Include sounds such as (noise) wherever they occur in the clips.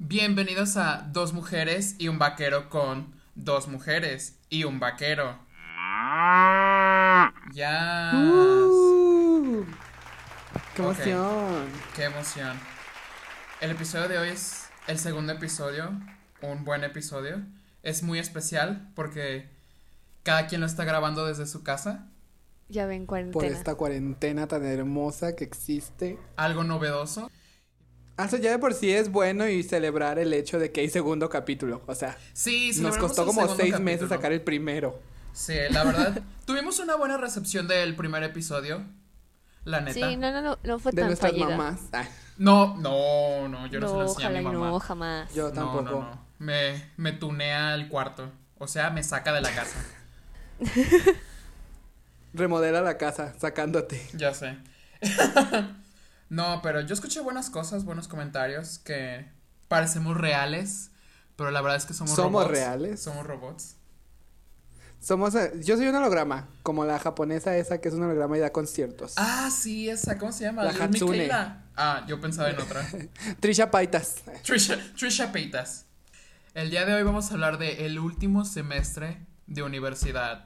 Bienvenidos a Dos Mujeres y un Vaquero con Dos Mujeres y un Vaquero. Ya. Uh, ¡Qué emoción! Qué emoción. El episodio de hoy es el segundo episodio, un buen episodio. Es muy especial porque cada quien lo está grabando desde su casa. Ya ven, Por cuarentena. esta cuarentena tan hermosa que existe. Algo novedoso. Ah, eso ya de por sí es bueno y celebrar el hecho de que hay segundo capítulo. O sea, Sí, nos costó como seis capítulo. meses sacar el primero. Sí, la verdad. (laughs) tuvimos una buena recepción del primer episodio. La neta. Sí, no, no, no, no fue De tan nuestras fallida. mamás. Ah, No, no, no, yo no, se lo no, enseñé a mi mamá. no, jamás. yo No, tampoco. no, no. Me, me tunea el cuarto. O sea, me saca de la casa. (laughs) (laughs) Remodela la casa, sacándote. ya sé. No, pero yo escuché buenas cosas, buenos comentarios que parecemos reales. Pero la verdad es que somos, ¿Somos robots. reales? Somos robots. Somos, eh, yo soy un holograma, como la japonesa esa que es un holograma y da conciertos. Ah, sí, esa, ¿cómo se llama? La Hatsune. Ah, yo pensaba en otra. (laughs) Trisha Paitas. Trisha, Trisha Peitas. El día de hoy vamos a hablar de el último semestre de universidad.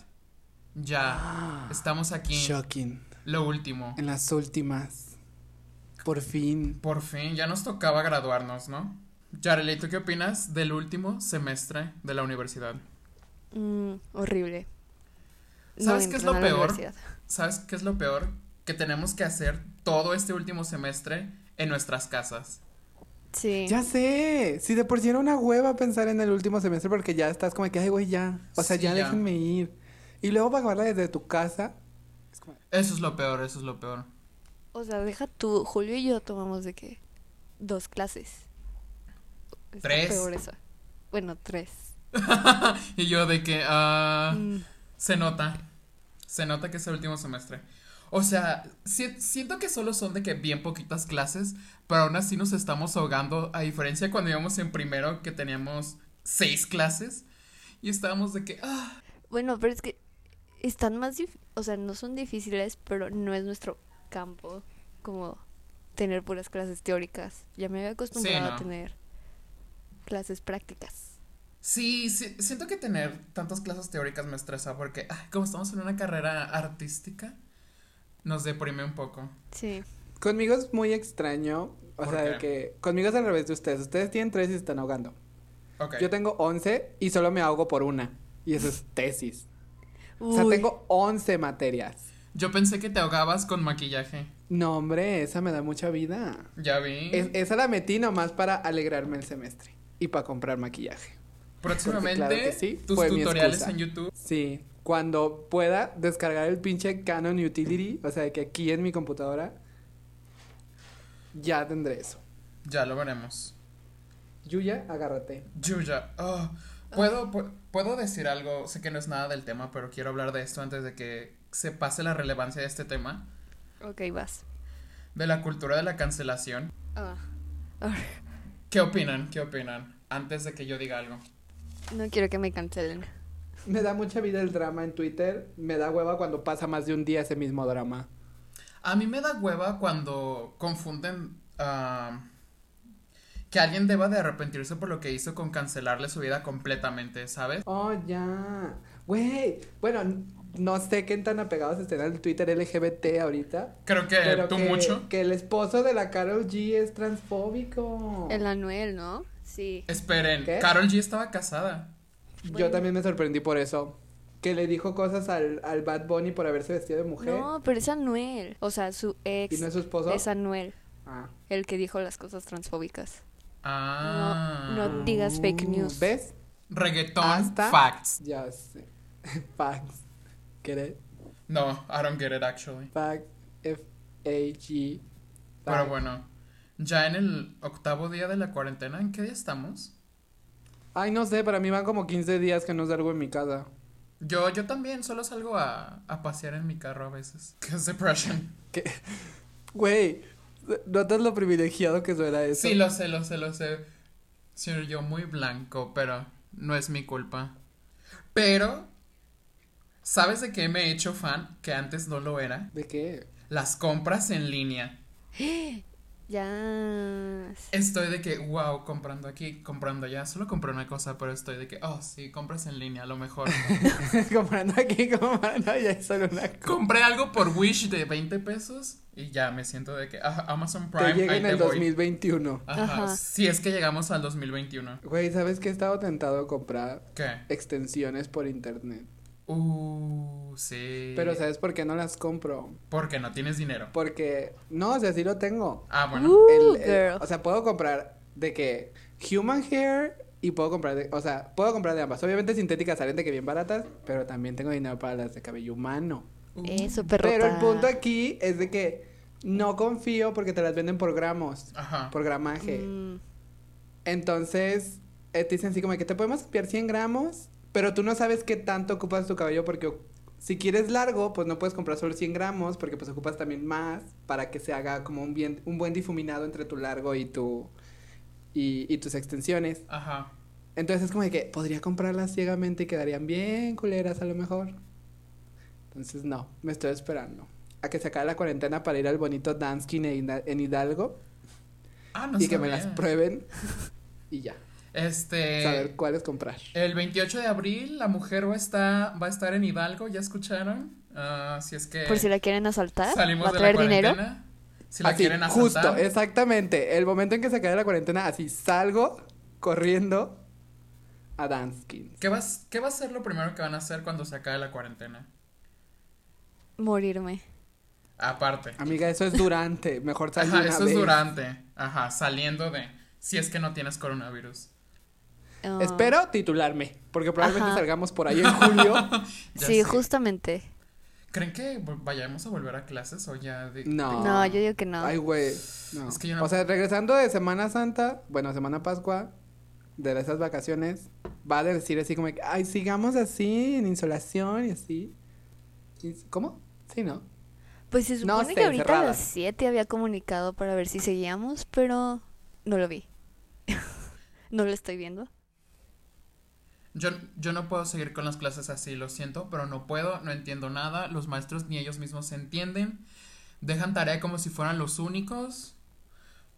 Ya, estamos aquí. Shocking. Lo último. En las últimas. Por fin. Por fin, ya nos tocaba graduarnos, ¿no? Yareli, ¿tú qué opinas del último semestre de la universidad? Mm, horrible. No ¿Sabes qué es lo peor? ¿Sabes qué es lo peor? Que tenemos que hacer todo este último semestre en nuestras casas. Sí. Ya sé. Si de por sí era una hueva pensar en el último semestre porque ya estás como que, ay, güey, ya. O sea, Sí, ya, ya. déjenme ir. Y luego pagarla desde tu casa. Es como, Eso es lo peor, eso es lo peor. O sea, deja tú, Julio y yo tomamos de que dos clases. Está Tres. peor eso. Bueno, tres. (laughs) y yo de que, ah, Mm, se nota, se nota que es el último semestre. O sea, si- siento que solo son de que bien poquitas clases, pero aún así nos estamos ahogando, a diferencia cuando íbamos en primero que teníamos seis clases y estábamos de que, ah, Bueno, pero es que están más o sea, no son difíciles, pero no es nuestro campo como tener puras clases teóricas. Ya me había acostumbrado no. a tener clases prácticas. Sí, sí, siento que tener tantas clases teóricas me estresa porque, ay, como estamos en una carrera artística, nos deprime un poco. Sí. Conmigo es muy extraño. O ¿Por sea, de que conmigo es al revés de ustedes. Ustedes tienen tres y se están ahogando. Ok. Yo tengo 11 y solo me ahogo por una. Y eso es (laughs) tesis. O sea, tengo 11 materias. Yo pensé que te ahogabas con maquillaje. No, hombre, esa me da mucha vida. Ya vi. Es- esa la metí nomás para alegrarme el semestre y para comprar maquillaje. Próximamente, claro que sí, tus tutoriales en YouTube. Sí, cuando pueda descargar el pinche Canon Utility, o sea, que aquí en mi computadora, ya tendré eso. Ya lo veremos. Yuya, agárrate. Yuya, oh, ¿puedo, pu- puedo decir algo, sé que no es nada del tema, pero quiero hablar de esto antes de que se pase la relevancia de este tema, Ok, vas. de la cultura de la cancelación. Ah. Ah, ¿Qué opinan? ¿Qué opinan? Antes de que yo diga algo. No quiero que me cancelen. Me da mucha vida el drama en Twitter, me da hueva cuando pasa más de un día ese mismo drama. A mí me da hueva cuando confunden ah, que alguien deba de arrepentirse por lo que hizo con cancelarle su vida completamente, ¿sabes? Oh, ya. Güey, bueno, no sé qué tan apegados estén al Twitter LGBT ahorita. Creo que pero tú que, mucho. que el esposo de la Carol G es transfóbico. El Anuel, ¿no? Sí. Esperen, ¿Qué? Carol G estaba casada. Yo también me sorprendí por eso. Que le dijo cosas al, al Bad Bunny por haberse vestido de mujer. No, pero es Anuel. O sea, su ex ¿Y no es su esposo? es Anuel, Ah. el que dijo las cosas transfóbicas. Ah. No, no digas fake news. ¿Ves? Reggaeton Hasta- facts. Ya sé. (laughs) Facts. Get it? No, I don't get it actually. Facts. F-A-G. Pero bueno, ya en el octavo día de la cuarentena, ¿en qué día estamos? Ay, no sé, para mí van como 15 días que no salgo en mi casa. Yo, yo también solo salgo a, a pasear en mi carro a veces. (laughs) Que es depression. ¿Qué? Güey, ¿notas lo privilegiado que suena eso? Sí, lo sé, lo sé, lo sé. Soy yo muy blanco, pero no es mi culpa. Pero, ¿sabes de qué me he hecho fan? Que antes no lo era. ¿De qué? Las compras en línea. (gasps) Ya. Estoy de que, wow, comprando aquí, comprando allá. Solo compré una cosa, pero estoy de que, oh, sí, compras en línea, a lo mejor. (laughs) (laughs) comprando aquí, comprando allá, es solo una cosa. Compré algo por Wish de 20 pesos y ya me siento de que, ah, Amazon Prime, Te llega ahí en te el voy. 2021. Ajá, Ajá. Si es que llegamos al 2021. Güey, ¿sabes qué? He estado tentado a comprar ¿Qué? extensiones por internet. Uh, sí. Pero ¿sabes por qué no las compro? Porque no tienes dinero. Porque, no, o sea, sí lo tengo. Ah, bueno. Uh, El- el- girl. o sea, puedo comprar de que human hair y puedo comprar de, o sea, puedo comprar de ambas. Obviamente sintéticas salen de que bien baratas, pero también tengo dinero para las de cabello humano. Uh, Eso, perrota. Pero el punto aquí es de que no confío porque te las venden por gramos, Ajá. por gramaje. Mm, Entonces, eh, te dicen así como que te podemos enviar 100 gramos, pero tú no sabes qué tanto ocupas tu cabello porque si quieres largo, pues no puedes comprar solo 100 gramos porque pues ocupas también más para que se haga como un, bien, un buen difuminado entre tu largo y tu y, y tus extensiones. Ajá. Entonces es como de que podría comprarlas ciegamente y quedarían bien culeras a lo mejor. Entonces no, me estoy esperando a que se acabe la cuarentena para ir al bonito Danskin en Hida- en Hidalgo Ah, no y que me las prueben y ya, Este. saber cuáles comprar. El 28 de abril la mujer va a estar, va a estar en Hidalgo, ¿ya escucharon? Ah, si es que Por si la quieren asaltar, salimos va a de la traer dinero. cuarentena. Si la Así, quieren asaltar. justo, exactamente. El momento en que se acabe la cuarentena, así salgo corriendo a Danskin. ¿Qué, vas, ¿Qué va a ser lo primero que van a hacer cuando se acabe la cuarentena? Morirme. Aparte. Amiga, eso es durante. Mejor salir Ajá, una eso vez. es durante. Ajá, saliendo de. Si es que no tienes coronavirus. Ah, Espero titularme, porque probablemente Ajá. salgamos por ahí en julio. (laughs) Sí, sé. justamente. ¿Creen que vayamos a volver a clases o ya de- No. No, yo digo que no. Ay, güey. No. Es que yo no- O sea, regresando de Semana Santa, bueno, Semana Pascua, de esas vacaciones, va a decir así como, que, ay, sigamos así, en insolación y así. Y- ¿Cómo? Sí, ¿no? Pues se No supone sé, que ahorita a cerradas. las 7 había comunicado para ver si seguíamos, pero no lo vi. (laughs) no lo estoy viendo. Yo, yo no puedo seguir con las clases así, lo siento, pero no puedo, no entiendo nada, los maestros ni ellos mismos se entienden, dejan tarea como si fueran los únicos.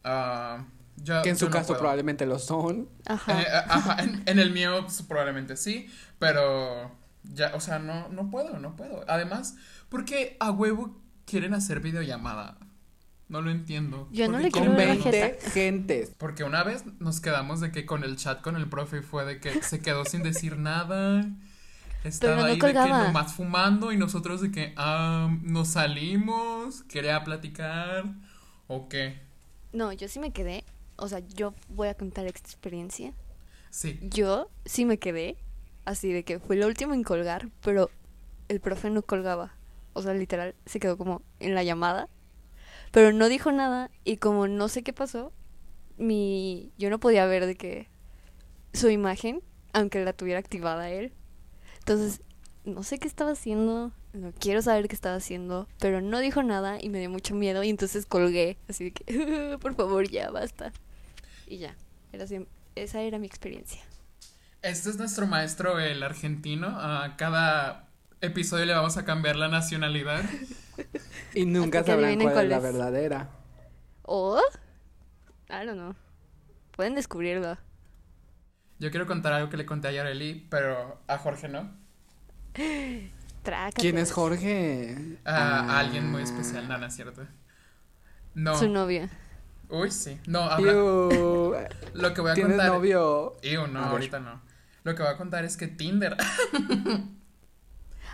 Ah, yo- Que en su no caso puedo. probablemente lo son. Ajá. Eh, ajá, en, en el mío pues, probablemente sí, pero ya, o sea, no, no puedo, no puedo. Además, porque a huevo quieren hacer videollamada? No lo entiendo. Yo no le quiero Con ver la quieren- 20 jeta. gentes. Porque una vez nos quedamos de que con el chat con el profe fue de que se quedó sin decir nada. Estaba no ahí de que colgaba. nomás fumando y nosotros de que ah, nos salimos, quería platicar o qué. No, yo sí me quedé. O sea, yo voy a contar esta experiencia. Sí. Yo sí me quedé. Así de que fue lo último en colgar, pero el profe no colgaba. O sea, literal, se quedó como en la llamada. Pero no dijo nada y como no sé qué pasó, mi yo no podía ver de que su imagen, aunque la tuviera activada él. Entonces, no sé qué estaba haciendo, no quiero saber qué estaba haciendo, pero no dijo nada y me dio mucho miedo y entonces colgué, así de que, (laughs) por favor, ya basta. Y ya, era así- esa era mi experiencia. Este es nuestro maestro, el argentino. A cada episodio le vamos a cambiar la nacionalidad. Y nunca sabrán adivinen cuál es la cuál verdadera. ¿O? I don't know. Pueden descubrirlo. Yo quiero contar algo que le conté a Yareli, pero a Jorge no. Trácatelas. ¿Quién es Jorge? A, Ah. a alguien muy especial, es cierto. No. Su novia. Uy, sí. No, habla. Iu, Lo que voy a ¿Tienes contar. novio? Iu, no, ahorita no. Lo que voy a contar es que Tinder (laughs)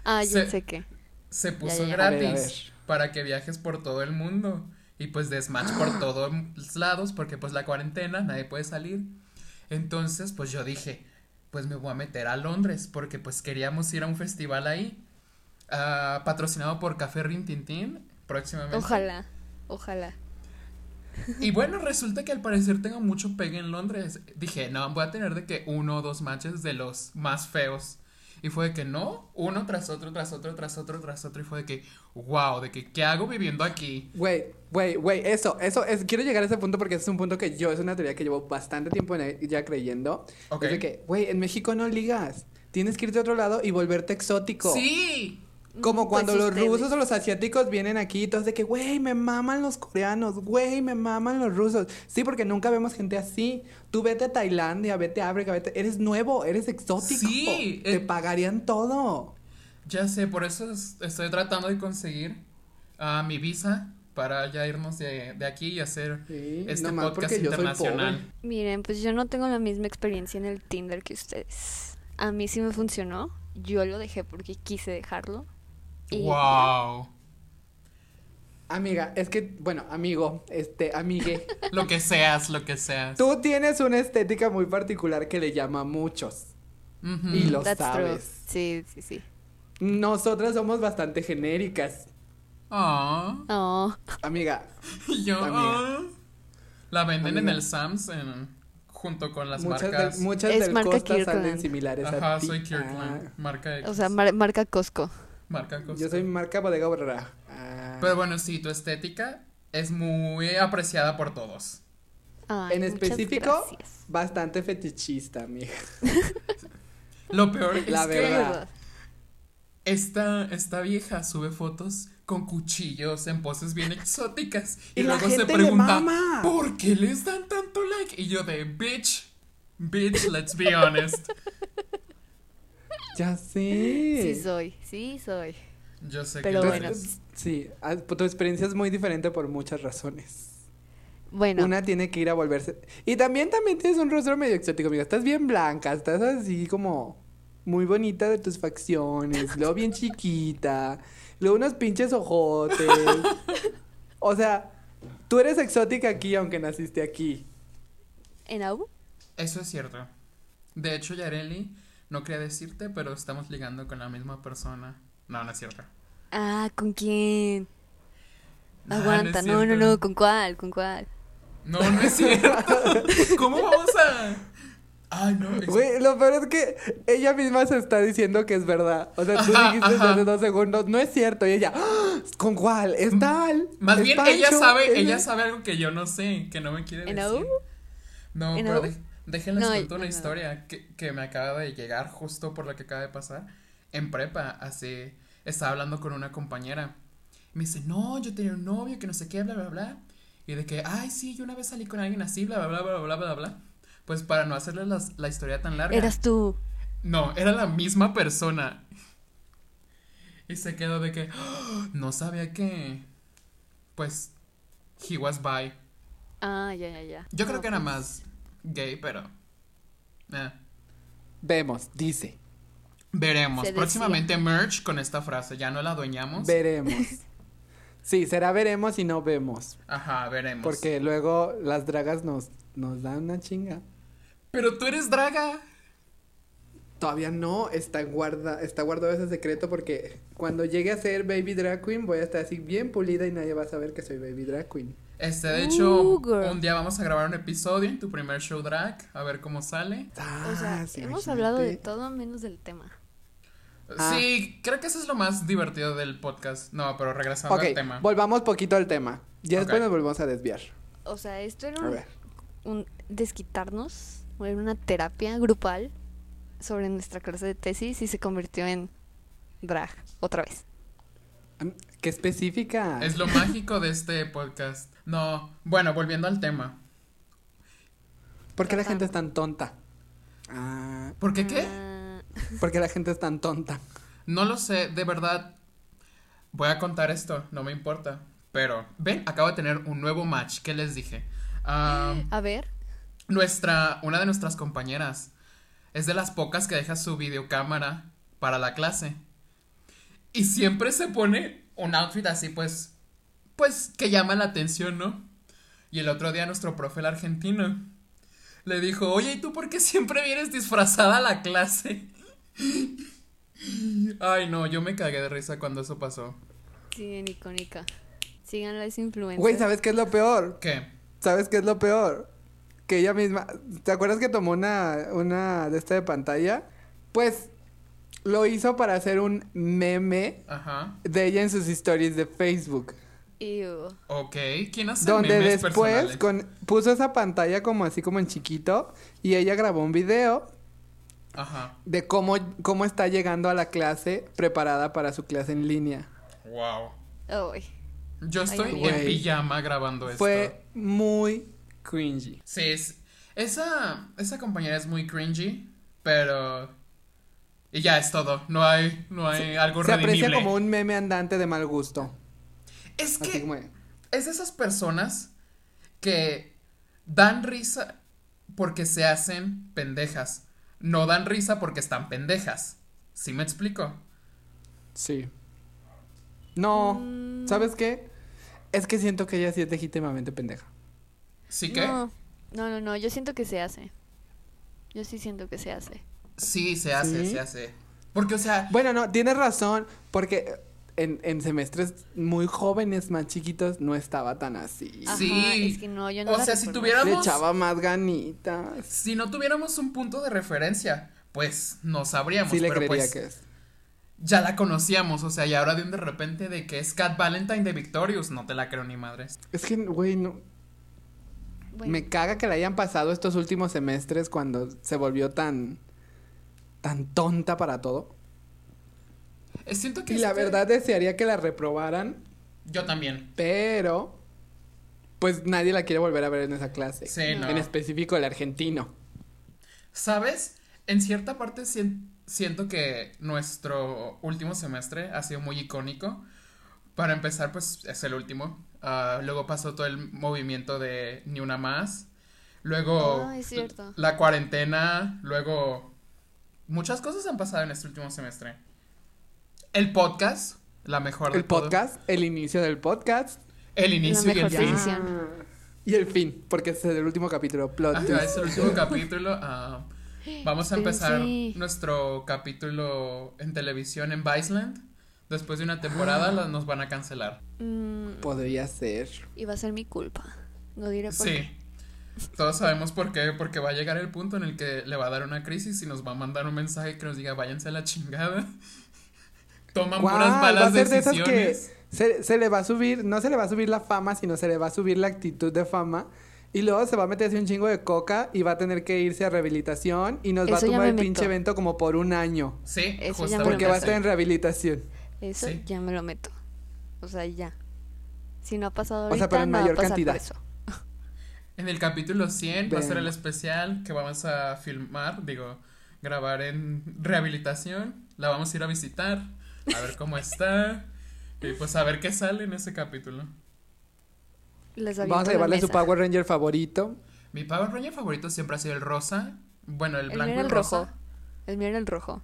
Ah, yo sé qué. se puso ya. A ver, a gratis para que viajes por todo el mundo. Y pues desmatch por (gasps) todos lados, porque pues la cuarentena, nadie puede salir. Entonces, pues yo dije, pues me voy a meter a Londres, porque pues queríamos ir a un festival ahí, ah, patrocinado por Café Rintintín, próximamente. Ojalá. Ojalá. Y bueno, resulta que al parecer tengo mucho pegue en Londres. Dije, no, voy a tener de que uno o dos matches de los más feos. Y fue de que no, uno tras otro, tras otro, tras otro, tras otro. Y fue de que, wow, de que, ¿qué hago viviendo aquí? Güey, güey, güey, eso, eso, es, quiero llegar a ese punto porque es un punto que yo, es una teoría que llevo bastante tiempo en- ya creyendo. Ok. Es de que, güey, en México no ligas. Tienes que irte a otro lado y volverte exótico. Sí, Como cuando pues los ustedes. rusos o los asiáticos vienen aquí, todos de que, güey, me maman los coreanos, güey, me maman los rusos. Sí, porque nunca vemos gente así. Tú vete a Tailandia, vete a África, vete. Eres nuevo, eres exótico. Sí, Te eh. pagarían todo. Ya sé, por eso es- estoy tratando de conseguir ah, mi visa para ya irnos de, de aquí y hacer Sí, este podcast internacional. Miren, pues yo no tengo la misma experiencia en el Tinder que ustedes. A mí sí me funcionó. Yo lo dejé porque quise dejarlo. Y Wow. Amiga, es que, bueno, amigo, este, amigue. (laughs) Lo que seas, lo que seas. Tú tienes una estética muy particular que le llama a muchos. Y lo That's true. sabes. Sí, sí, sí. Nosotras somos bastante genéricas. Ah, (laughs) Oh, yo. Amiga, Amiga. La venden en Amiga. el Sams en- junto con las muchas, marcas. del, muchas Es del marca Costa Kirkland. salen similares Ajá, a ti. soy Kirkland. Ah, Marca X. o sea, mar- marca Costco. Marca yo soy marca Bodega Borrera. Ah. Pero bueno, sí, tu estética es muy apreciada por todos. Ay, en específico, gracias. bastante fetichista, amiga. (laughs) Lo peor es La que verdad. verdad. esta, esta vieja sube fotos con cuchillos en poses bien exóticas. (laughs) Y, Y la luego se pregunta, mama. ¿por qué les dan tanto like? Y yo de, bitch, bitch, let's be honest. (laughs) Ya sé. Sí soy, sí soy. Yo sé Pero que bueno. Sí, ah, tu experiencia es muy diferente por muchas razones. Bueno, Una tiene que ir a volverse. Y también, también tienes un rostro medio exótico, amiga. Estás bien blanca, estás así como muy bonita de tus facciones, luego bien chiquita, luego unos pinches ojotes. (laughs) o sea, tú eres exótica aquí aunque naciste aquí. en AU, Eso es cierto. De hecho, Yareli, no quería decirte, pero estamos ligando con la misma persona. No, no es cierto. Ah, ¿con quién? No, no es Aguanta, no, no, cierto. no, ¿con cuál? ¿Con cuál? No, no es cierto. (laughs) ¿Cómo vamos a...? Ay, no. es- Güey, lo peor es que ella misma se está diciendo que es verdad. O sea, tú Ajá, dijiste ajá. hace dos segundos, no es cierto. Y ella, "Ah, ¿con cuál? Es tal. Más es bien Pancho, ella sabe, es- ella sabe algo que yo no sé, que no me quiere ¿En decir. AU? No, ¿En pero AU? de- déjenles No, cuento una no, historia que, que me acaba de llegar justo por lo que acaba de pasar. En prepa, hace, estaba hablando con una compañera. Me dice, no, yo tenía un novio que no sé qué, bla, bla, bla. Y de que, ay, sí, yo una vez salí con alguien así, bla, bla, bla, bla, bla, bla, bla. Pues para no hacerles las- la historia tan larga. Eras tú. No, era la misma persona. Y se quedó de que "Ah, no sabía que pues he was bi. Ah, ya, ya, ya. Yo creo que era pues, más gay, pero eh, Vemos, dice. veremos. Se decía. Próximamente merch con esta frase, ya no la adueñamos. Veremos. (laughs) Sí, será veremos y no vemos. Ajá, veremos. Porque luego las dragas nos, nos dan una chinga. Pero tú eres draga. Todavía no, está, guarda, está guardado ese secreto porque cuando llegue a ser Baby Drag Queen voy a estar así bien pulida y nadie va a saber que soy Baby Drag Queen. Este, de hecho, un día vamos a grabar un episodio en tu primer show drag, a ver cómo sale. O sea, Ah, sí, hemos imagínate. hablado de todo menos del tema. Ah. Sí, creo que eso es lo más divertido del podcast. No, pero regresando al tema. volvamos poquito al tema. Ya después nos volvemos a desviar. O sea, esto era un, un desquitarnos, o era una terapia grupal sobre nuestra clase de tesis y se convirtió en drag otra vez. Qué específica. Es lo mágico de este podcast. No, bueno, volviendo al tema. ¿Por qué la gente es tan tonta? Ah, ¿Por qué qué? Ah, ¿Por qué la gente es tan tonta? No lo sé, de verdad. Voy a contar esto, no me importa. Pero, ven, acabo de tener un nuevo match. ¿Qué les dije? (gasps) A ver, nuestra, una de nuestras compañeras es de las pocas que deja su videocámara para la clase. Y siempre se pone un outfit así, pues, pues, que llama la atención, ¿no? Y el otro día nuestro profe, el argentino, le dijo, oye, ¿y tú por qué siempre vienes disfrazada a la clase? Ay, no, yo me cagué de risa cuando eso pasó. sí, bien icónica. Síganla, es influencer. Güey, ¿sabes qué es lo peor? ¿Qué? ¿Sabes qué es lo peor? Que ella misma. ¿Te acuerdas que tomó una, una de esta de pantalla? Pues lo hizo para hacer un meme Ajá. de ella en sus stories de Facebook. Ew. Ok, ¿quién hace Donde memes después con, puso esa pantalla como así como en chiquito y ella grabó un video Ajá. de cómo, cómo está llegando a la clase preparada para su clase en línea. Wow. Yo estoy ay, en pijama grabando esto. Fue muy cringy. Sí, es- esa, esa compañera es muy cringy, pero... Y ya es todo, no hay, no hay algo Se redimible. aprecia como un meme andante de mal gusto. Es que como es de esas personas que dan risa porque se hacen pendejas, no dan risa porque están pendejas. ¿Sí me explico? Sí. No, Mm. ¿sabes qué? Es que siento que ella sí es legítimamente pendeja. ¿Sí que? No, no, no, no, yo siento que se hace. Yo sí siento que se hace. Sí, se hace, ¿Sí? se hace. Porque, o sea, Bueno, no, tienes razón, porque en, en semestres muy jóvenes, más chiquitos, no estaba tan así. Ajá, Sí. es que no, yo no O la sea, si tuviera- Le echaba más ganitas. si no tuviéramos un punto de referencia, pues no sabríamos. Sí le pero creería pues que es. ya la conocíamos, o sea, y ahora de un de repente de que es Cat Valentine de Victorious, no te la creo ni madres. Es que, güey, no. Bueno, Me caga que le hayan pasado estos últimos semestres cuando se volvió tan. Tan tonta para todo. Eh, Siento que Y la este- verdad desearía que la reprobaran, Yo también. pero. Pues nadie la quiere volver a ver en esa clase. Sí, no. En específico el argentino. ¿Sabes? En cierta parte sien- siento que nuestro último semestre ha sido muy icónico. Para empezar, pues es el último. Ah, luego pasó todo el movimiento de Ni Una Más. Luego es cierto. la cuarentena. Luego muchas cosas han pasado en este último semestre. El podcast, la mejor de El todo. podcast, el inicio del podcast. El inicio y el fin. definición. Y el fin, porque es el último capítulo. Plot Ajá, es el último capítulo. ah, (gasps) vamos a empezar Sí. nuestro capítulo en televisión en Viceland. Después de una temporada Ah. la- nos van a cancelar. mm, Podría ser. y va a ser mi culpa. No diré por Sí. qué. Todos sabemos por qué, porque va a llegar el punto en el que le va a dar una crisis y nos va a mandar un mensaje que nos diga váyanse a la chingada. Toman Guau, puras va a malas ser de esas que decisiones. se, se le va a subir, no se le va a subir la fama, sino se le va a subir la actitud de fama. Y luego se va a meter así un chingo de coca y va a tener que irse a rehabilitación y nos va a me el meto. pinche evento como por un año. Sí, Eso justamente. Porque va a estar en rehabilitación. Eso Sí. ya me lo meto. O sea, ya. Si no ha pasado O ahorita, sea, pero en no va a mayor pasar cantidad. por eso. En el capítulo 100 va a ser el especial que vamos a filmar, digo, grabar en rehabilitación. La vamos a ir a visitar, a ver cómo está. Y pues a ver qué sale en ese capítulo. Les Vamos a llevarle su. Power Ranger favorito. Mi Power Ranger favorito siempre ha sido el rosa. Bueno, el blanco y era el el rojo. rosa. El mío era el rojo.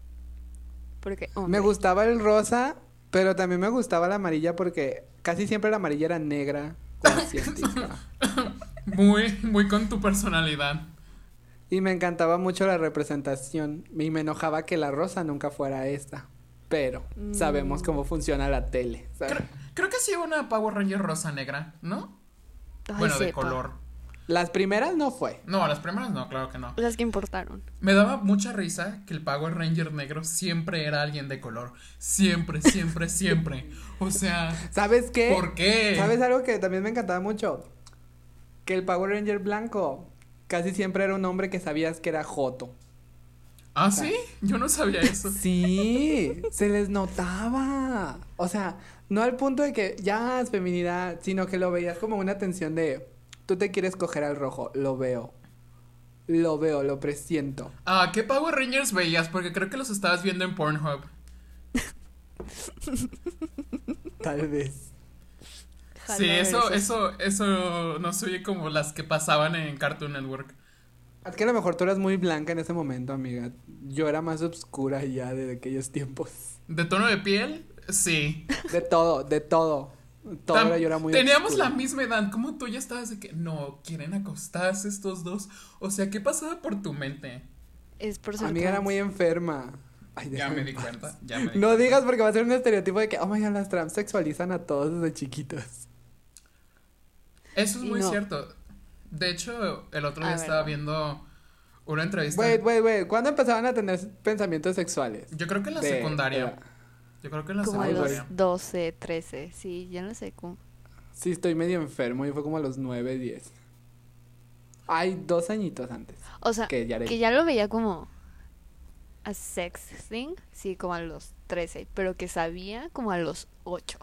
Porque, Me gustaba el rosa, pero también me gustaba la amarilla porque casi siempre la amarilla era negra o asiática. (laughs) Muy, muy con tu personalidad. Y me encantaba mucho la representación. Y me enojaba que la rosa nunca fuera esta. Pero Mm. sabemos cómo funciona la tele. ¿sabes? Creo, creo que sí hubo una Power Ranger rosa negra, ¿no? ay, bueno, de color. Las primeras no fue. No, las primeras no, claro que no. Las que importaron. Me daba mucha risa que el Power Ranger negro siempre era alguien de color. Siempre, siempre, siempre. O sea, ¿Sabes qué? ¿por qué? ¿Sabes algo que también me encantaba mucho? Que el Power Ranger blanco casi siempre era un hombre que sabías que era Joto. ¿Ah, sí? Yo no sabía (laughs) eso. Sí, se les notaba. O sea, no al punto de que ya es feminidad, sino que lo veías como una tensión de tú te quieres coger al rojo, lo veo. Lo veo, lo presiento. Ah, ¿qué Power Rangers veías? Porque creo que los estabas viendo en Pornhub. (laughs) Tal vez. Jalo sí, eso, eso, eso no se oye como las que pasaban en Cartoon Network. Es que a lo mejor tú eras muy blanca en ese momento, amiga. Yo era más oscura ya de aquellos tiempos. ¿De tono de piel? Sí. De todo, de todo. Todo Tam- era- yo era muy Teníamos oscura. la misma edad. como tú ya estabas de que no quieren acostarse estos dos? O sea, ¿qué pasaba por tu mente? Es por ser Amiga era trans. muy enferma. Ay, Ya me di cuenta. Ya me di No cuenta. digas porque va a ser un estereotipo de que, oh my god, las trans sexualizan a todos desde chiquitos. Eso es Y muy no. cierto. De hecho, el otro día A estaba ver. viendo una entrevista. Wait, wait, wait. ¿Cuándo empezaban a tener pensamientos sexuales? Yo creo que en la De- secundaria. Yo creo que en la Como a secundaria. los 12, 13. Sí, ya no sé cómo. Sí, estoy medio enfermo. Yo fue como a los 9, 10. Ay, dos añitos antes. O sea, Que ya que ya lo veía como. a sex thing, sí, como a los 13, pero que sabía como a los 8.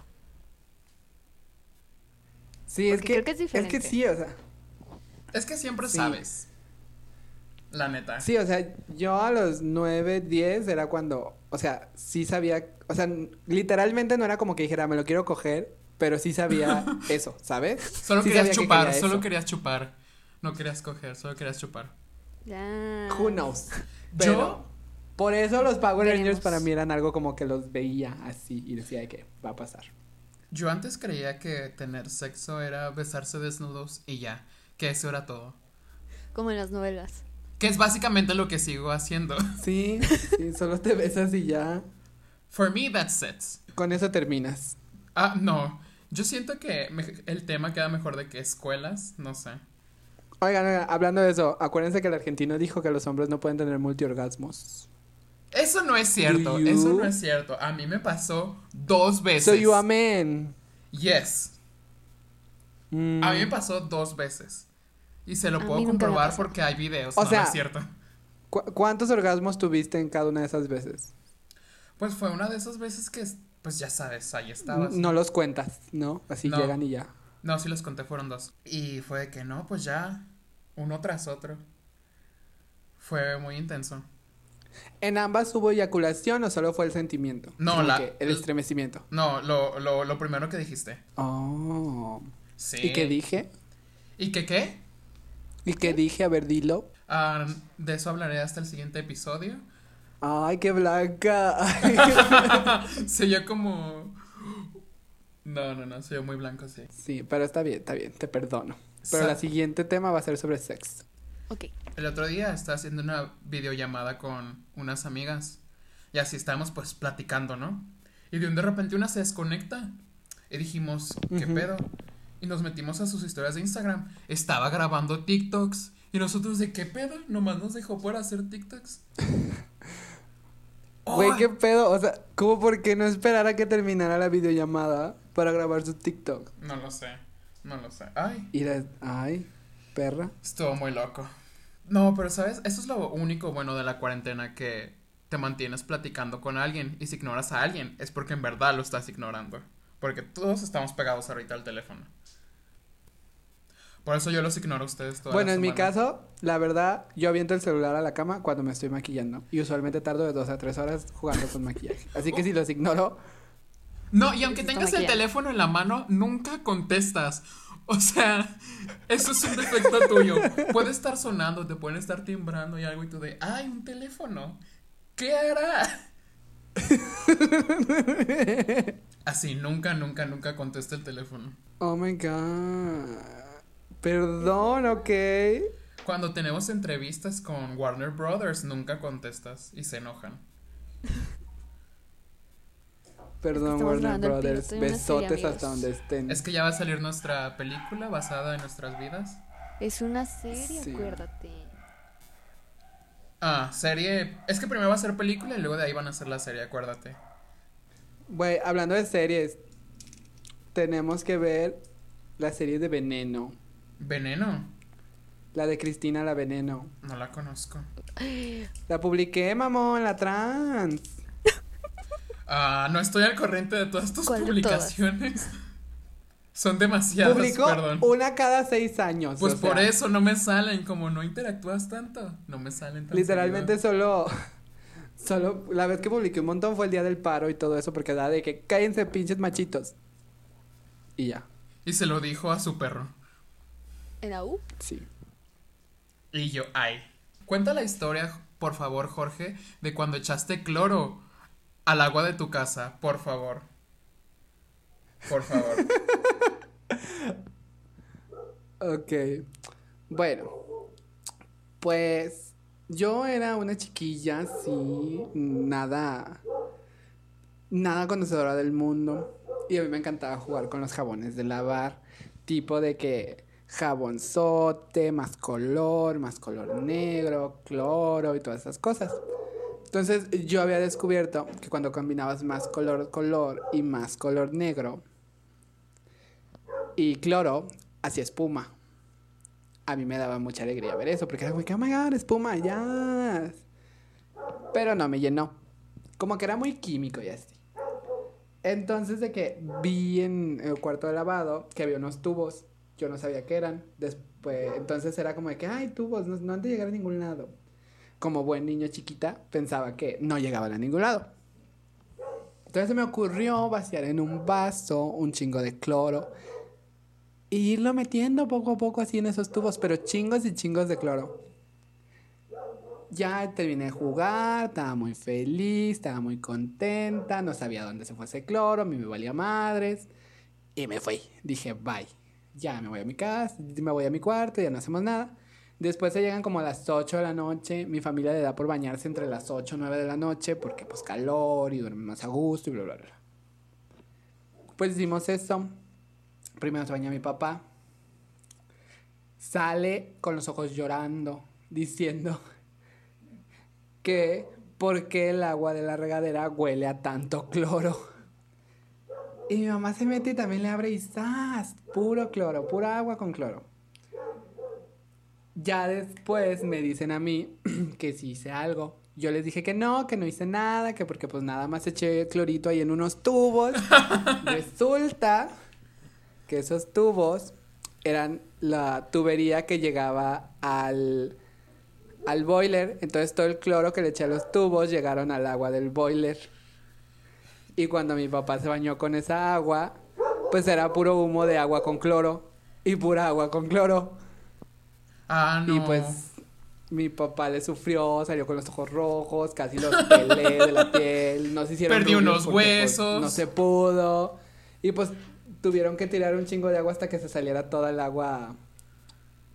Sí, es que, creo que es es que diferente. sí, o sea. Es que siempre Sí. sabes. La neta. Sí, o sea, yo a los 9, 10 era cuando, o sea, sí sabía, o sea, literalmente no era como que dijera, me lo quiero coger, pero sí sabía (laughs) eso, ¿sabes? Solo Sí querías sabía que chupar, quería solo querías chupar. No querías coger, solo querías chupar. Ya. Who knows. Yo- Pero por eso los Power Rangers para mí eran algo como que los veía así y decía que va a pasar. Yo antes creía que tener sexo era besarse desnudos y ya, que eso era todo. Como en las novelas. Que es básicamente lo que sigo haciendo. (laughs) Sí, sí, solo te besas y ya. For me, that's it. Con eso terminas. Ah, no. Yo siento que me- el tema queda mejor de que escuelas, no sé. Oigan, oigan, hablando de eso, acuérdense que el argentino dijo que los hombres no pueden tener multiorgasmos. Eso no es cierto, you? eso no es cierto. A mí me pasó dos veces. So you amen. Yes. Mm. A mí me pasó dos veces. Y se lo A puedo comprobar porque hay videos, O no, no sea- es cierto. ¿Cu- ¿Cuántos orgasmos tuviste en cada una de esas veces? Pues fue una de esas veces que, pues ya sabes, ahí estabas. No los cuentas, ¿no? Así No. llegan y ya. No, sí los conté, fueron dos. Y fue de que no, pues ya, uno tras otro. Fue muy intenso. ¿En ambas hubo eyaculación o solo fue el sentimiento? No, Como la- que el estremecimiento. No, lo, lo, lo primero que dijiste. Oh. Sí. ¿Y qué dije? ¿Y qué qué? ¿Y qué dije? A ver, dilo. Ah, de eso hablaré hasta el siguiente episodio. Ay, qué blanca. (laughs) Se yo como... No, no, no, se yo muy blanco, sí. sí, pero está bien, está bien, te perdono. Pero la siguiente tema va a ser sobre sexo. Ok. El otro día estaba haciendo una videollamada con unas amigas y así estábamos pues platicando, ¿no? Y de un de repente una se desconecta y dijimos, ¿qué pedo? Y nos metimos a sus historias de Instagram. Estaba grabando TikToks y nosotros de qué pedo, nomás nos dejó por hacer TikToks. (laughs) Güey, qué pedo. O sea, ¿cómo por qué no esperar a que terminara la videollamada para grabar su TikTok? No lo sé, no lo sé. Ay, Y ay, perra. estuvo muy loco. No, pero sabes, eso es lo único bueno de la cuarentena que te mantienes platicando con alguien y si ignoras a alguien es porque en verdad lo estás ignorando. Porque todos estamos pegados ahorita al teléfono. Por eso yo los ignoro a ustedes toda Bueno, la en mi caso, la verdad, yo aviento el celular a la cama cuando me estoy maquillando. Y usualmente tardo de dos a tres horas jugando con maquillaje. Así que si los ignoro, No, y aunque tengas el teléfono en la mano, nunca contestas. O sea, eso es un defecto tuyo. Puede estar sonando, te pueden estar timbrando y algo y tú de, ay, un teléfono. ¿Qué hará? Así, nunca, nunca, nunca contesta el teléfono. oh my god. Perdón, ok. Cuando tenemos entrevistas con Warner Brothers, nunca contestas y se enojan. Perdón, estamos Warner Brothers. serie, Besotes hasta donde estén. Es que ya va a salir nuestra película basada en nuestras vidas. Es una serie, Sí. acuérdate. Ah, serie. Es que primero va a ser película y luego de ahí van a hacer la serie, acuérdate. Güey, hablando de series, tenemos que ver la serie de Veneno. Veneno. La de Cristina la Veneno. No la conozco. La publiqué, mamón, la trans. Ah, no estoy al corriente de todas tus ¿Cuál de publicaciones. (laughs) Son demasiadas, Publicó perdón. una cada seis años. Pues por sea, eso no me salen, como no interactúas tanto, no me salen tan Literalmente seguido. solo. (laughs) Solo la vez que publiqué un montón fue el día del paro y todo eso, porque da de que cállense pinches machitos. Y ya, Y se lo dijo a su perro. ¿En la U? sí. Y yo, ay. Cuenta la historia, por favor, Jorge, de cuando echaste cloro al agua de tu casa, por favor. Por favor. (laughs) Ok. Bueno, pues yo era una chiquilla, sí, nada, nada conocedora del mundo. Y a mí me encantaba jugar con los jabones de lavar, tipo de que jabonzote, más color, más color negro, cloro y todas esas cosas. Entonces yo había descubierto que cuando combinabas más color, color y más color negro y cloro, hacía espuma. A mí me daba mucha alegría ver eso, porque era como que, oh my god, espuma, ya. Pero no me llenó. Como que era muy químico y así. Entonces de que vi en el cuarto de lavado que había unos tubos. Yo no sabía qué eran. Después, entonces era como de que, ay, tubos, no, no han de llegar a ningún lado. Como buen niño chiquita, pensaba que no llegaban a ningún lado. Entonces se me ocurrió vaciar en un vaso un chingo de cloro y irlo metiendo poco a poco así en esos tubos, pero chingos y chingos de cloro. Ya terminé de jugar, estaba muy feliz, estaba muy contenta, no sabía dónde se fue ese cloro, a mí me valía madres. Y me fui. Dije, bye. Ya me voy a mi casa, me voy a mi cuarto, ya no hacemos nada. Después se llegan como a las 8 de la noche. Mi familia le da por bañarse entre las 8 y 9 de la noche porque pues calor y duerme más a gusto y bla, bla, bla. Pues hicimos eso. Primero se baña mi papá. Sale con los ojos llorando, diciendo (laughs) que por qué el agua de la regadera huele a tanto cloro. Y mi mamá se mete y también le abre y ¡zas! Puro cloro, pura agua con cloro. Ya después me dicen a mí (clears throat) que si hice algo. Yo les dije que no, que no hice nada, que porque pues nada más eché clorito ahí en unos tubos. (laughs) Resulta que esos tubos eran la tubería que llegaba al, al boiler. Entonces todo el cloro que le eché a los tubos llegaron al agua del boiler. Y cuando mi papá se bañó con esa agua, pues era puro humo de agua con cloro. Y pura agua con cloro. Ah, no. Y pues mi papá le sufrió, salió con los ojos rojos, casi los pelé de la piel, no se hicieron rubios unos pues, huesos. no se pudo. Y pues tuvieron que tirar un chingo de agua hasta que se saliera toda el agua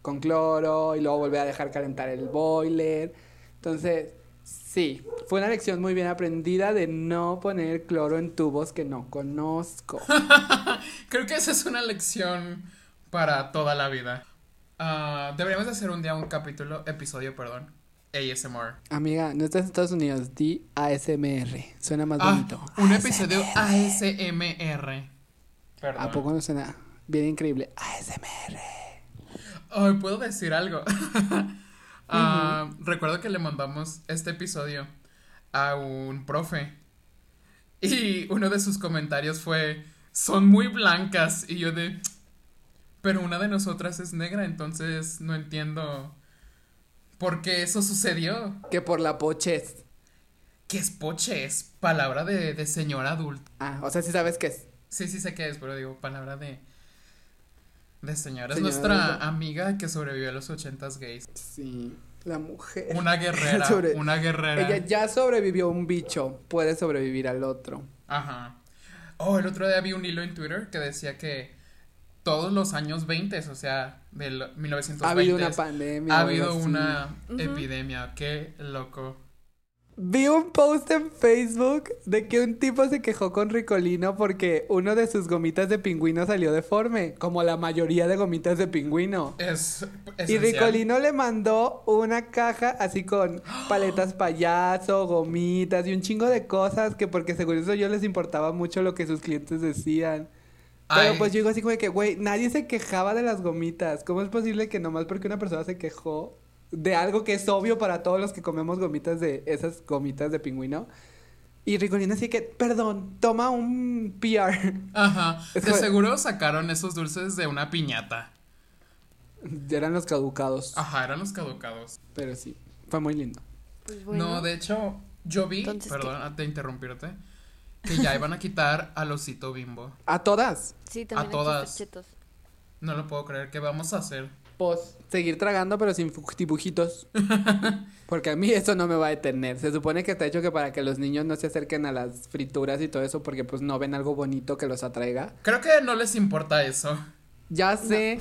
con cloro y luego volver a dejar calentar el boiler. Entonces, sí, fue una lección muy bien aprendida de no poner cloro en tubos que no conozco. (laughs) Creo que esa es una lección para toda la vida. Ah, deberíamos de hacer un día un capítulo, episodio, perdón, ASMR. Amiga, no estás en Estados Unidos, di ASMR, suena más Ah, bonito. un episodio ASMR. Perdón. ¿A poco no suena bien increíble? ASMR. Ay, ¿puedo decir algo? (laughs) Ah, Recuerdo que le mandamos este episodio a un profe y uno de sus comentarios fue, son muy blancas y yo de, pero una de nosotras es negra, entonces no entiendo por qué eso sucedió. Que por la pochez. ¿Qué es poche? Es palabra de, de señor adulto. Ah, o sea, sí sabes qué es. Sí, sí sé qué es, pero digo palabra de... De señora. Es Señora nuestra adulta. amiga que sobrevivió a los ochentas gays. Sí, la mujer. Una guerrera, (laughs) Sobre- una guerrera. Ella ya sobrevivió a un bicho, puede sobrevivir al otro. Ajá. Oh, el otro día vi un hilo en Twitter que decía que todos los años 20, o sea, del 1920, Ha habido una pandemia. ha habido así. una epidemia. Qué loco. Vi un post en Facebook de que un tipo se quejó con Ricolino porque uno de sus gomitas de pingüino salió deforme, como la mayoría de gomitas de pingüino. Es Y. Ricolino le mandó una caja así con (gasps) paletas payaso, gomitas y un chingo de cosas que porque según eso yo les importaba mucho lo que sus clientes decían. Pero Ay, pues yo digo así como de que, güey, nadie se quejaba de las gomitas. ¿Cómo es posible que nomás porque una persona se quejó de algo que es obvio para todos los que comemos gomitas de esas gomitas de pingüino? Y Ricolino así que, perdón, toma un PR. Ajá. (laughs) Es De como- seguro sacaron esos dulces de una piñata. Eran los caducados. Ajá, eran los caducados. Pero sí, fue muy lindo. Pues bueno. No, de hecho, yo vi, Entonces, perdón de interrumpirte, que ya iban a quitar al osito bimbo. A todas. Sí, también a todas. No lo puedo creer. ¿Qué vamos a hacer? Pues seguir tragando pero sin dibujitos. (laughs) Porque a mí eso no me va a detener. Se supone que está hecho que para que los niños no se acerquen a las frituras y todo eso porque pues no ven algo bonito que los atraiga. Creo que no les importa eso. Ya sé.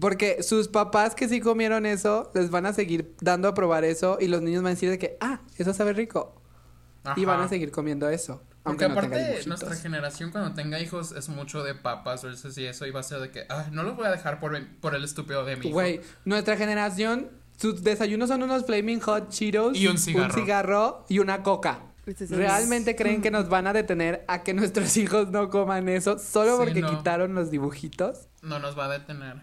Porque sus papás que sí comieron eso, les van a seguir dando a probar eso y los niños van a decir de que, ah, eso sabe rico. Y van a seguir comiendo eso. Porque Aunque no tenga aparte, nuestra generación cuando tenga hijos es mucho de papas, dulces y eso, y va a ser de que, ah, no los voy a dejar por, por el estúpido de mi hijo. Güey, nuestra generación, sus desayunos son unos Flaming Hot Cheetos. Y un cigarro. Un cigarro y una coca. Este es- ¿Realmente creen que nos van a detener a que (laughs) nuestros hijos no coman eso solo Sí, porque no. quitaron los dibujitos? No nos va a detener.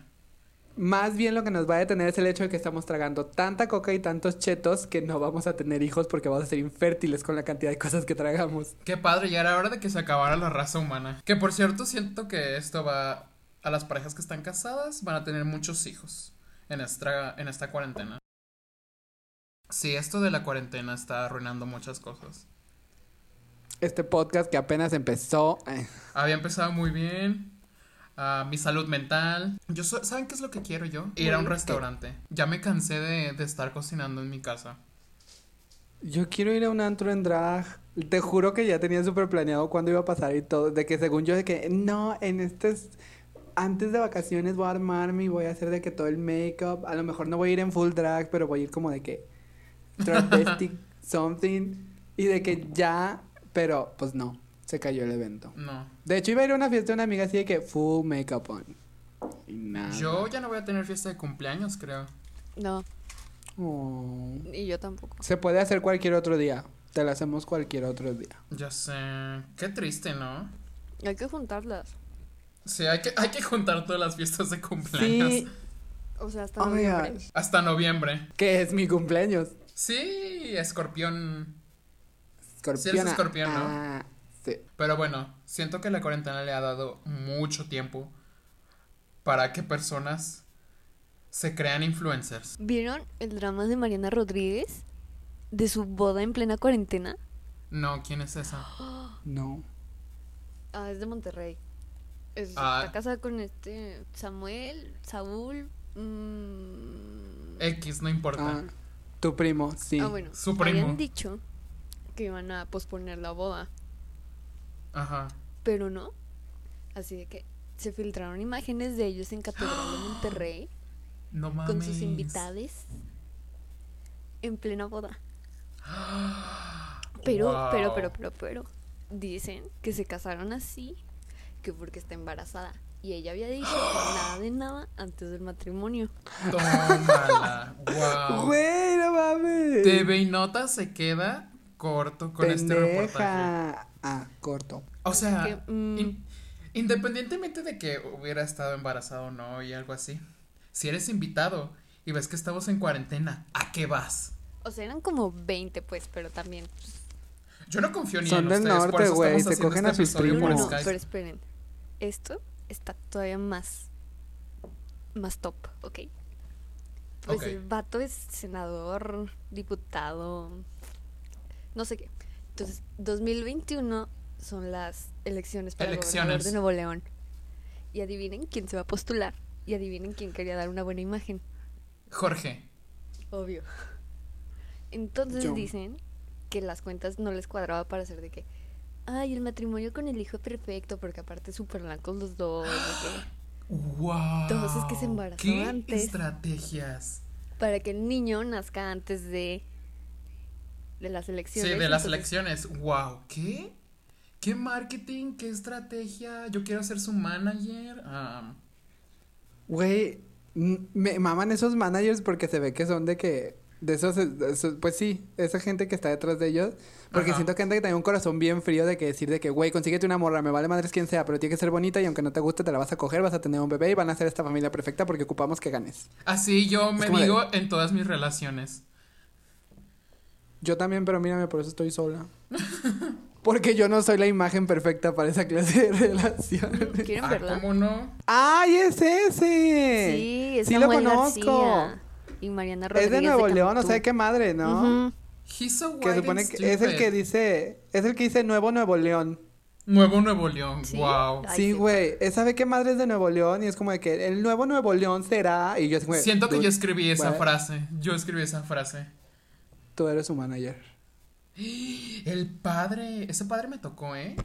Más bien lo que nos va a detener es el hecho de que estamos tragando tanta coca y tantos chetos que no vamos a tener hijos porque vamos a ser infértiles con la cantidad de cosas que tragamos. Qué padre, ya era hora de que se acabara la raza humana. Que por cierto, siento que esto va a las parejas que están casadas, van a tener muchos hijos en esta, en esta cuarentena. Sí, esto de la cuarentena está arruinando muchas cosas. Este podcast que apenas empezó. eh, Había empezado muy bien. Ah, mi salud mental. Yo so- ¿Saben qué es lo que quiero yo? Ir a un restaurante. Ya me cansé de, de estar cocinando en mi casa. Yo quiero ir a un antro en drag. Te juro que ya tenía súper planeado cuándo iba a pasar y todo. De que según yo, de que no, en estos. Antes de vacaciones voy a armarme y voy a hacer de que todo el make-up. A lo mejor no voy a ir en full drag, pero voy a ir como de que. Travestic (laughs) something. Y de que ya. Pero pues no, se cayó el evento. No. De hecho, iba a ir a una fiesta de una amiga así de que full make-up on. Y nada. Yo ya no voy a tener fiesta de cumpleaños, creo. No, Oh. y yo tampoco. Se puede hacer cualquier otro día. Te la hacemos cualquier otro día. Ya sé. Qué triste, ¿no? Hay que juntarlas. Sí, hay que, hay que juntar todas las fiestas de cumpleaños. Sí. O sea, hasta Oh noviembre. Hasta noviembre. Que es mi cumpleaños. Sí, escorpión. Escorpión. eres escorpión, ¿no? Ah, sí. Pero bueno, siento que la cuarentena le ha dado mucho tiempo para que personas se crean influencers. ¿Vieron el drama de Mariana Rodríguez? De su boda en plena cuarentena. No, ¿quién es esa? No. Ah, es de Monterrey. Es- Ah. Está casada con este Samuel, Saúl. mm, X, no importa. Ah, tu primo, sí. Ah, bueno. Su primo. Habían dicho que iban a posponer la boda, Ajá. pero no. Así de que se filtraron imágenes de ellos en Catedral de Monterrey (gasps) No mames. con sus invitados en plena boda. (gasps) Pero, pero, Wow. pero, pero, pero, dicen que se casaron así, que porque está embarazada. Y ella había dicho que (gasps) nada de nada antes del matrimonio. Tómala. (laughs) wow. Güey, no mames. TV y Nota se queda corto con este reportaje. Ah, corto. O sea, Que, mm, in- independientemente de que hubiera estado embarazado o no y algo así, si eres invitado y ves que estamos en cuarentena, ¿a qué vas? O sea, eran como 20, pues, pero también. pues, Yo no confío ni Son en del ustedes, por norte, eso güey, estamos se haciendo cogen este a sus episodio por no, primos. no, Skype. pero esperen. Esto está todavía más. Más top, ¿ok? Pues Ok. el vato es senador, diputado, no sé qué. Entonces, 2021 son las elecciones para gobernador Elecciones. de Nuevo León. Y adivinen quién se va a postular. Y adivinen quién quería dar una buena imagen. Jorge, Obvio. Entonces Yo. dicen que las cuentas no les cuadraba para hacer de que. Ay, el matrimonio con el hijo perfecto, porque aparte súper blancos los dos. de que- wow. Entonces, que se embarazó ¿Qué antes. estrategias? para que el niño nazca antes de. De las Sí, elecciones. de las entonces- elecciones. Wow, ¿qué? ¿Qué marketing? ¿Qué estrategia? Yo quiero ser su manager. Güey, me maman esos managers porque se ve que son de que. De esos, de esos- pues sí, esa gente que está detrás de ellos. Porque Ajá. siento que gente que tiene un corazón bien frío de que decir de que, güey, consíguete una morra, me vale madres quien sea, pero tiene que ser bonita y aunque no te guste te la vas a coger, vas a tener un bebé y van a ser esta familia perfecta porque ocupamos que ganes. Así yo me de- digo en todas mis relaciones. Yo también, pero mírame, por eso estoy sola. (laughs) Porque yo no soy la imagen perfecta para esa clase de relación. ¿Quieren Ah, verla? ¿cómo no? ¡Ay, es ese! Sí, es Sí lo conozco. García y Mariana Rodríguez. Es de Nuevo León, o sea, qué madre, ¿no? Ujú. He's so Que supone and que es el que dice, es el que dice Nuevo Nuevo León. Nuevo Nuevo León, ¿Sí? wow. Ay, sí, sí. güey, esa ve qué madre es de Nuevo León y es como de que el Nuevo Nuevo León será y yo así, Siento que yo escribí esa what? frase. Yo escribí esa frase. Tú eres su manager. El padre, ese padre me tocó, ¿eh?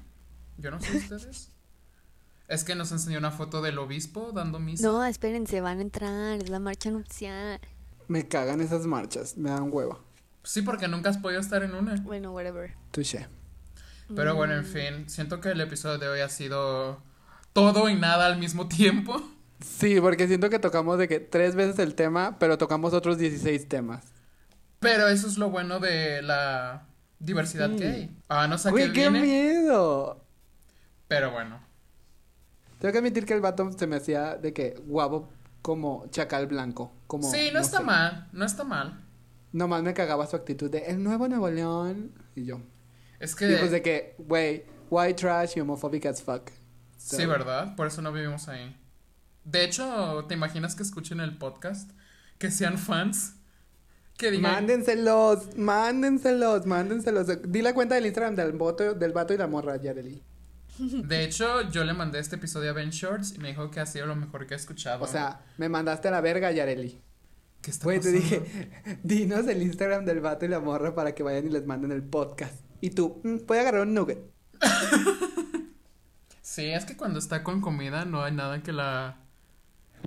Yo no sé ustedes. (laughs) Es que nos enseñó una foto del obispo dando misa. No, espérense, van a entrar, es la marcha nupcial. Me cagan esas marchas, me dan hueva. Sí, porque nunca has podido estar en una. Bueno, whatever. Touché. Pero bueno, en fin, siento que el episodio de hoy ha sido todo y nada al mismo tiempo. Sí, porque siento que tocamos de que tres veces el tema, pero tocamos otros 16 temas. Pero eso es lo bueno de la diversidad que hay. Ah, no sé qué Güey, qué miedo. pero bueno. Tengo que admitir que el vato se me hacía de que guapo como chacal blanco. Como, sí, no, está sé. mal, no está mal. Nomás me cagaba su actitud de el nuevo Nuevo León. Y yo. Es que... Y pues de que, güey, white trash y homophobic as fuck. Sí, ¿verdad? Por eso no vivimos ahí. De hecho, ¿te imaginas que escuchen el podcast? Que sean fans. Que digan... Mándenselos, mándenselos, mándenselos. Di la cuenta del Instagram del, voto, del vato y la morra, Yareli. De hecho, yo le mandé este episodio a Ben Shorts y me dijo que ha sido lo mejor que he escuchado. O sea, me mandaste a la verga, Yareli. ¿qué está Güey, te dije, dinos el Instagram del vato y la morra para que vayan y les manden el podcast. Y tú, mm, voy a agarrar un nugget. (laughs) Sí, es que cuando está con comida no hay nada que la...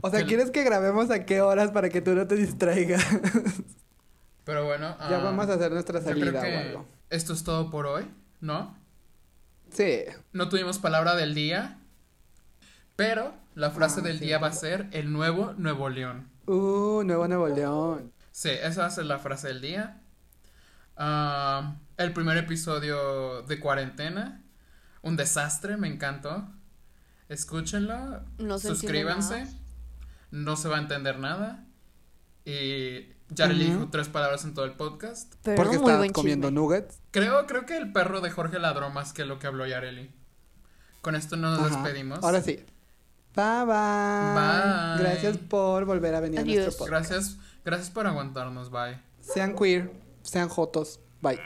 O sea, Que- ¿quieres que grabemos a qué horas para que tú no te distraigas? (laughs) Pero bueno... ya ah, vamos a hacer nuestra yo salida creo que esto es todo por hoy, ¿no? Sí. No tuvimos palabra del día, pero la frase Ah, del sí, día va a ser el nuevo Nuevo León. Uh, Nuevo Nuevo León. Sí, esa va a ser la frase del día. Ah, el primer episodio de cuarentena. Un desastre, me encantó. Escúchenlo. No suscríbanse. No se va a entender nada. Y ya le Ujú. dijo tres palabras en todo el podcast. Pero Porque está buen comiendo chisme. nuggets. Creo, creo que el perro de Jorge ladró más que lo que habló Yareli. Con esto nos Ajá. despedimos. Ahora sí. Bye bye. Bye. Gracias por volver a venir a nuestro podcast. Gracias, gracias por aguantarnos, bye. Sean queer, sean jotos. Bye.